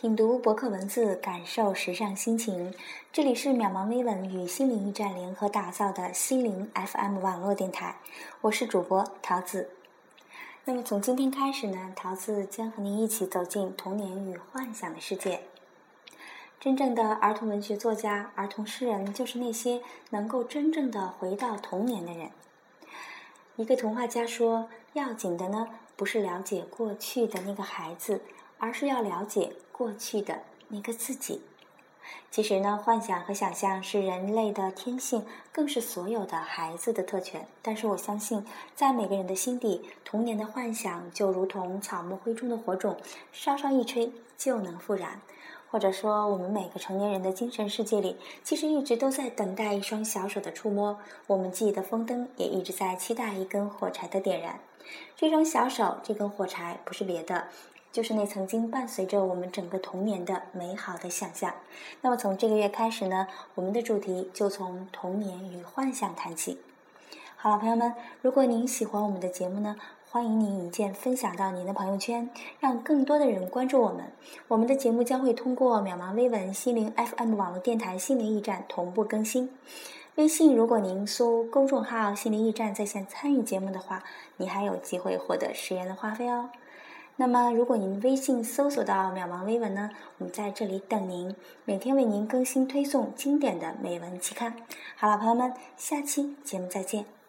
品读博客文字，感受时尚心情。这里是渺茫微文与心灵驿站联合打造的心灵 FM 网络电台，我是主播桃子。那么从今天开始呢，桃子将和您一起走进童年与幻想的世界。真正的儿童文学作家、儿童诗人，就是那些能够真正的回到童年的人。一个童话家说：“要紧的呢，不是了解过去的那个孩子，而是要了解过去的那个自己。”其实呢，幻想和想象是人类的天性，更是所有的孩子的特权。但是我相信，在每个人的心底，童年的幻想就如同草木灰中的火种，稍稍一吹就能复燃。或者说，我们每个成年人的精神世界里，其实一直都在等待一双小手的触摸。我们记忆的风灯也一直在期待一根火柴的点燃。这双小手，这根火柴，不是别的。就是那曾经伴随着我们整个童年的美好的想象。那么从这个月开始呢，我们的主题就从童年与幻想谈起。好了，朋友们，如果您喜欢我们的节目呢，欢迎您一键分享到您的朋友圈，让更多的人关注我们。我们的节目将会通过渺茫微文、心灵 FM 网络电台、心灵驿站同步更新。微信，如果您搜公众号“心灵驿站”在线参与节目的话，你还有机会获得十元的话费哦。那么，如果您微信搜索到“渺茫微文”呢，我们在这里等您，每天为您更新推送经典的美文期刊。好了，朋友们，下期节目再见。